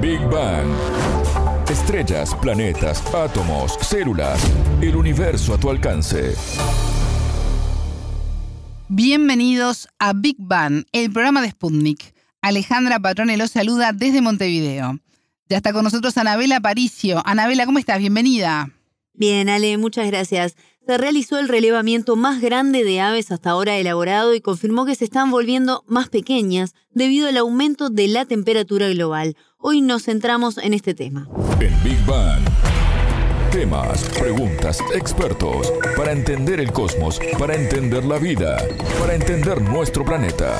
Big Bang. Estrellas, planetas, átomos, células, el universo a tu alcance. Bienvenidos a Big Bang, el programa de Sputnik. Alejandra Patrone los saluda desde Montevideo. Ya está con nosotros Anabela Paricio. Anabela, ¿cómo estás? Bienvenida. Bien, Ale, muchas gracias. Se realizó el relevamiento más grande de aves hasta ahora elaborado y confirmó que se están volviendo más pequeñas debido al aumento de la temperatura global. Hoy nos centramos en este tema. En Big Bang. Temas, preguntas, expertos, para entender el cosmos, para entender la vida, para entender nuestro planeta.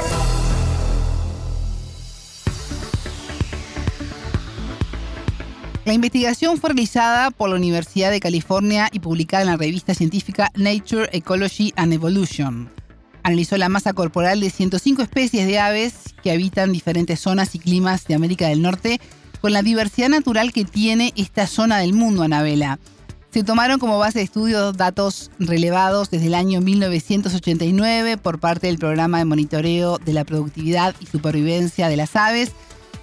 La investigación fue realizada por la Universidad de California y publicada en la revista científica Nature Ecology and Evolution. Analizó la masa corporal de 105 especies de aves que habitan diferentes zonas y climas de América del Norte con la diversidad natural que tiene esta zona del mundo, Anabela. Se tomaron como base de estudio datos relevados desde el año 1989 por parte del Programa de Monitoreo de la Productividad y Supervivencia de las Aves,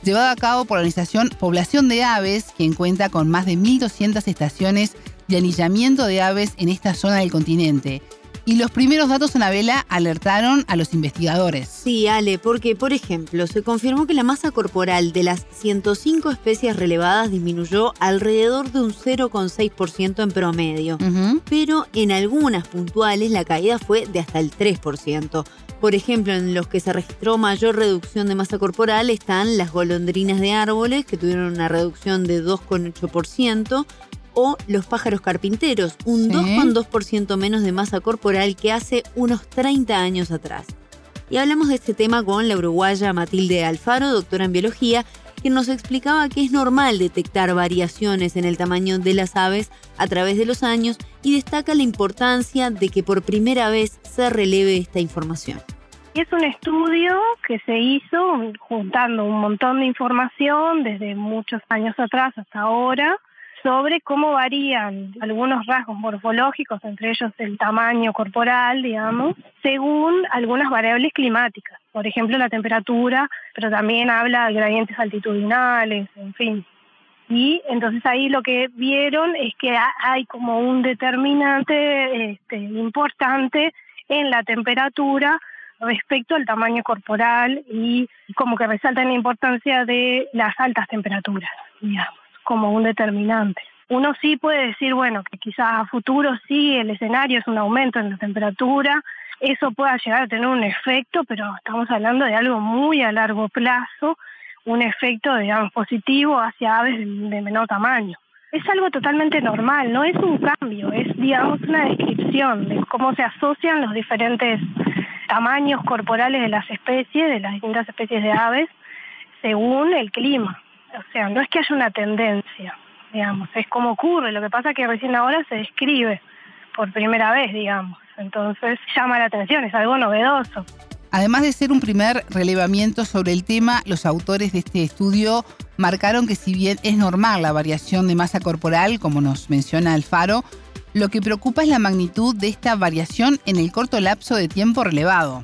llevado a cabo por la organización Población de Aves, quien cuenta con más de 1.200 estaciones de anillamiento de aves en esta zona del continente. Y los primeros datos en la vela alertaron a los investigadores. Sí, Ale, porque, por ejemplo, se confirmó que la masa corporal de las 105 especies relevadas disminuyó alrededor de un 0,6% en promedio, pero en algunas puntuales la caída fue de hasta el 3%. Por ejemplo, en los que se registró mayor reducción de masa corporal están las golondrinas de árboles, que tuvieron una reducción de 2,8%, o los pájaros carpinteros, un 2,2% menos de masa corporal que hace unos 30 años atrás. Y hablamos de este tema con la uruguaya Matilde Alfaro, doctora en biología, quien nos explicaba que es normal detectar variaciones en el tamaño de las aves a través de los años y destaca la importancia de que por primera vez se releve esta información. Es un estudio que se hizo juntando un montón de información desde muchos años atrás hasta ahora sobre cómo varían algunos rasgos morfológicos, entre ellos el tamaño corporal, digamos, según algunas variables climáticas. Por ejemplo, la temperatura, pero también habla de gradientes altitudinales, en fin. Y entonces ahí lo que vieron es que hay como un determinante este, importante en la temperatura respecto al tamaño corporal y como que resaltan la importancia de las altas temperaturas, digamos como un determinante. Uno sí puede decir, bueno, que quizás a futuro sí el escenario es un aumento en la temperatura, eso pueda llegar a tener un efecto, pero estamos hablando de algo muy a largo plazo, un efecto, digamos, positivo hacia aves de menor tamaño. Es algo totalmente normal, no es un cambio, es, digamos, una descripción de cómo se asocian los diferentes tamaños corporales de las especies, de las distintas especies de aves, según el clima. O sea, no es que haya una tendencia, digamos, es como ocurre. Lo que pasa es que recién ahora se describe por primera vez, digamos. Entonces llama la atención, es algo novedoso. Además de ser un primer relevamiento sobre el tema, los autores de este estudio marcaron que si bien es normal la variación de masa corporal, como nos menciona Alfaro, lo que preocupa es la magnitud de esta variación en el corto lapso de tiempo relevado.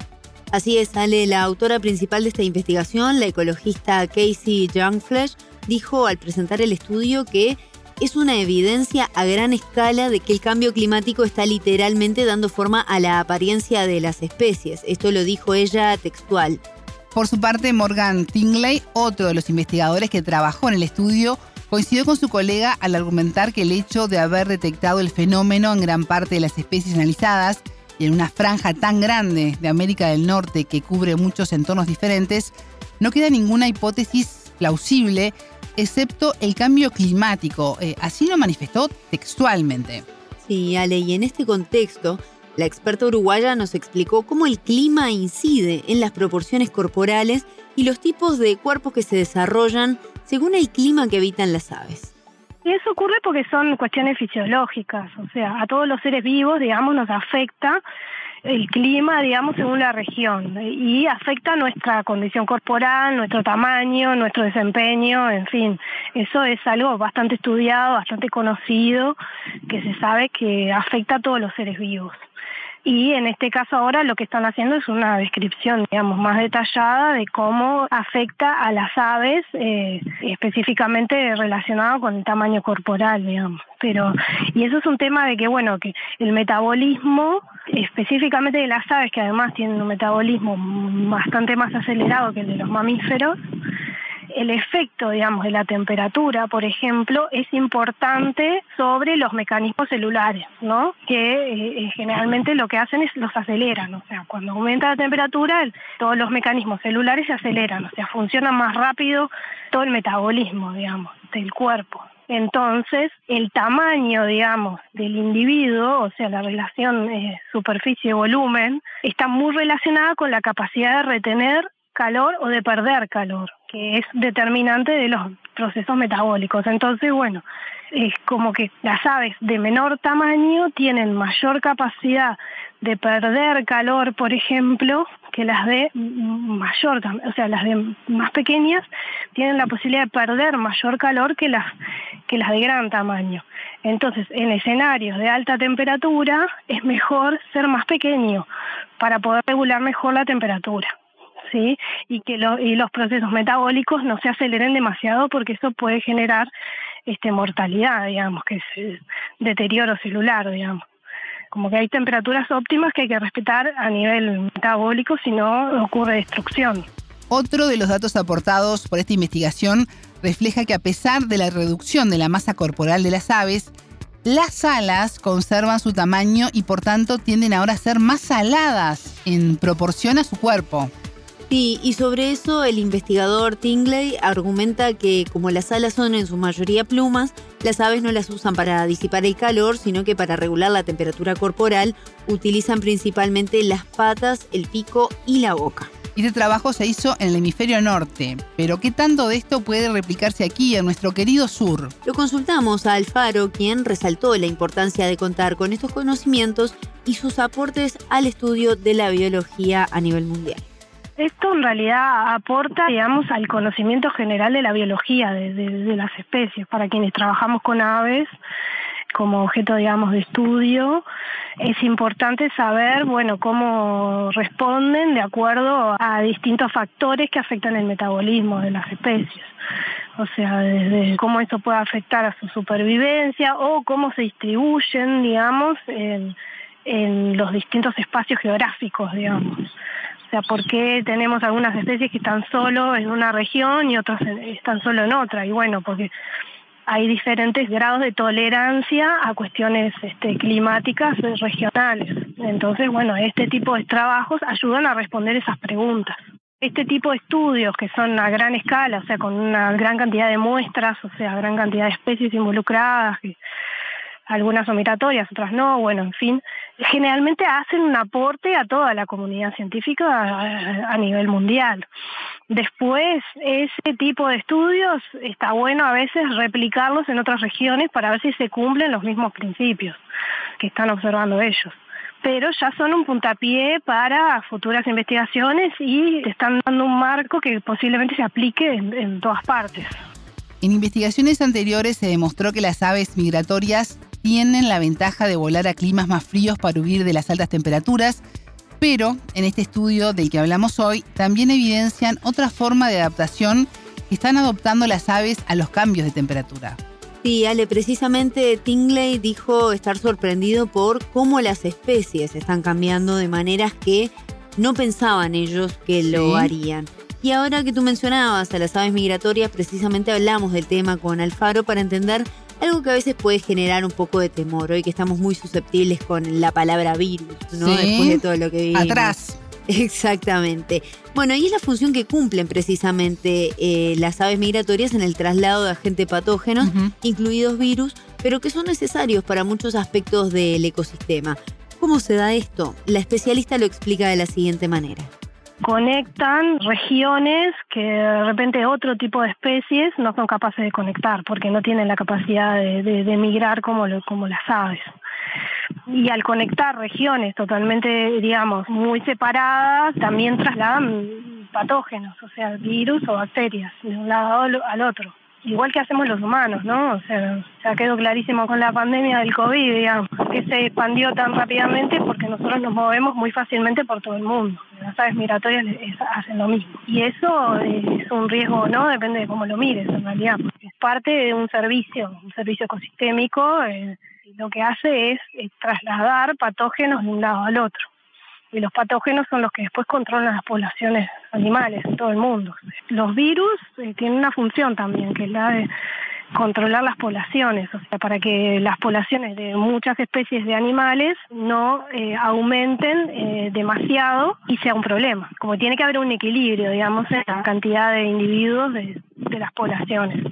Así es, Ale, la autora principal de esta investigación, la ecologista Casey Youngflesh, dijo al presentar el estudio que es una evidencia a gran escala de que el cambio climático está literalmente dando forma a la apariencia de las especies. Esto lo dijo ella textual. Por su parte, Morgan Tingley, otro de los investigadores que trabajó en el estudio, coincidió con su colega al argumentar que el hecho de haber detectado el fenómeno en gran parte de las especies analizadas en una franja tan grande de América del Norte que cubre muchos entornos diferentes, no queda ninguna hipótesis plausible excepto el cambio climático. Eh, así lo manifestó textualmente. Sí, Ale, y en este contexto, la experta uruguaya nos explicó cómo el clima incide en las proporciones corporales y los tipos de cuerpos que se desarrollan según el clima que habitan las aves. Y eso ocurre porque son cuestiones fisiológicas, o sea, a todos los seres vivos, digamos, nos afecta el clima, digamos, según la región y afecta nuestra condición corporal, nuestro tamaño, nuestro desempeño, en fin, eso es algo bastante estudiado, bastante conocido, que se sabe que afecta a todos los seres vivos. Y en este caso ahora lo que están haciendo es una descripción, digamos, más detallada de cómo afecta a las aves, eh, específicamente relacionado con el tamaño corporal, digamos. Pero, y eso es un tema de que, bueno, que el metabolismo, específicamente de las aves, que además tienen un metabolismo bastante más acelerado que el de los mamíferos, el efecto, digamos, de la temperatura, por ejemplo, es importante sobre los mecanismos celulares, ¿no? Que eh, generalmente lo que hacen es los aceleran, o sea, cuando aumenta la temperatura, todos los mecanismos celulares se aceleran, o sea, funciona más rápido todo el metabolismo, digamos, del cuerpo. Entonces, el tamaño, digamos, del individuo, o sea, la relación eh, superficie-volumen, está muy relacionada con la capacidad de retener calor o de perder calor que es determinante de los procesos metabólicos. Entonces, bueno, es como que las aves de menor tamaño tienen mayor capacidad de perder calor, por ejemplo, que las de mayor, o sea, las de más pequeñas tienen la posibilidad de perder mayor calor que las que las de gran tamaño. Entonces, en escenarios de alta temperatura es mejor ser más pequeño para poder regular mejor la temperatura. ¿Sí? y que y los procesos metabólicos no se aceleren demasiado porque eso puede generar este mortalidad, digamos, que es deterioro celular, digamos. Como que hay temperaturas óptimas que hay que respetar a nivel metabólico, si no ocurre destrucción. Otro de los datos aportados por esta investigación refleja que a pesar de la reducción de la masa corporal de las aves, las alas conservan su tamaño y por tanto tienden ahora a ser más saladas en proporción a su cuerpo. Sí, y sobre eso el investigador Tingley argumenta que como las alas son en su mayoría plumas, las aves no las usan para disipar el calor, sino que para regular la temperatura corporal utilizan principalmente las patas, el pico y la boca. Este trabajo se hizo en el hemisferio norte, pero ¿qué tanto de esto puede replicarse aquí en nuestro querido sur? Lo consultamos a Alfaro, quien resaltó la importancia de contar con estos conocimientos y sus aportes al estudio de la biología a nivel mundial. Esto en realidad aporta, digamos, al conocimiento general de la biología de, las especies. Para quienes trabajamos con aves como objeto, digamos, de estudio, es importante saber, bueno, cómo responden de acuerdo a distintos factores que afectan el metabolismo de las especies. O sea, desde cómo eso puede afectar a su supervivencia o cómo se distribuyen, digamos, en, en los distintos espacios geográficos, digamos sea, ¿por qué tenemos algunas especies que están solo en una región y otras están solo en otra? Y bueno, porque hay diferentes grados de tolerancia a cuestiones este, climáticas regionales. Entonces, bueno, este tipo de trabajos ayudan a responder esas preguntas. Este tipo de estudios que son a gran escala, o sea, con una gran cantidad de muestras, o sea, gran cantidad de especies involucradas, que algunas son migratorias, otras no, bueno, en fin, generalmente hacen un aporte a toda la comunidad científica a, nivel mundial. Después, ese tipo de estudios está bueno a veces replicarlos en otras regiones para ver si se cumplen los mismos principios que están observando ellos pero ya son un puntapié para futuras investigaciones y están dando un marco que posiblemente se aplique en todas partes. En investigaciones anteriores se demostró que las aves migratorias tienen la ventaja de volar a climas más fríos para huir de las altas temperaturas, pero en este estudio del que hablamos hoy también evidencian otra forma de adaptación que están adoptando las aves a los cambios de temperatura. Sí, Ale, precisamente Tingley dijo estar sorprendido por cómo las especies están cambiando de maneras que no pensaban ellos que lo harían. Y ahora que tú mencionabas a las aves migratorias, precisamente hablamos del tema con Alfaro para entender algo que a veces puede generar un poco de temor, hoy que estamos muy susceptibles con la palabra virus, ¿no? Después de todo lo que vivimos. Atrás. Exactamente. Bueno, y es la función que cumplen precisamente eh, las aves migratorias en el traslado de agentes patógenos, incluidos virus, pero que son necesarios para muchos aspectos del ecosistema. ¿Cómo se da esto? La especialista lo explica de la siguiente manera conectan regiones que de repente otro tipo de especies no son capaces de conectar porque no tienen la capacidad de, de, migrar como, como las aves. Y al conectar regiones totalmente, digamos, muy separadas, también trasladan patógenos, o sea, virus o bacterias, de un lado al otro. igual que hacemos los humanos, ¿no? O sea, ya quedó clarísimo con la pandemia del COVID, digamos, que se expandió tan rápidamente porque nosotros nos movemos muy fácilmente por todo el mundo. Aves migratorias hacen lo mismo. Y eso es un riesgo, ¿no? Depende de cómo lo mires, en realidad. Es parte de un servicio, un servicio ecosistémico. Eh, lo que hace es trasladar patógenos de un lado al otro y los patógenos son los que después controlan las poblaciones animales en todo el mundo. Los virus eh, tienen una función también, que es la de controlar las poblaciones, o sea, para que las poblaciones de muchas especies de animales no eh, aumenten eh, demasiado y sea un problema. Como tiene que haber un equilibrio, digamos, en la cantidad de individuos de, de las poblaciones.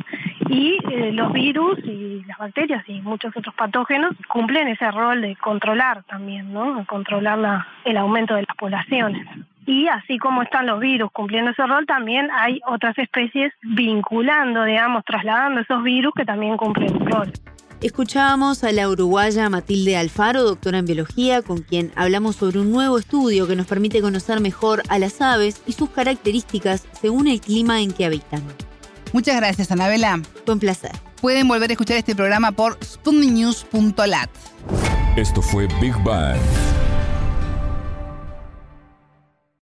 Y los virus y las bacterias y muchos otros patógenos cumplen ese rol de controlar también, ¿no? Controlar la, el aumento de las poblaciones. Y así como están los virus cumpliendo ese rol, también hay otras especies vinculando, digamos, trasladando esos virus que también cumplen un rol. Escuchábamos a la uruguaya Matilde Alfaro, doctora en biología, con quien hablamos sobre un nuevo estudio que nos permite conocer mejor a las aves y sus características según el clima en que habitan. Muchas gracias, Anabela. Fue un placer. Pueden volver a escuchar este programa por sputniknews.lat. Esto fue Big Bang.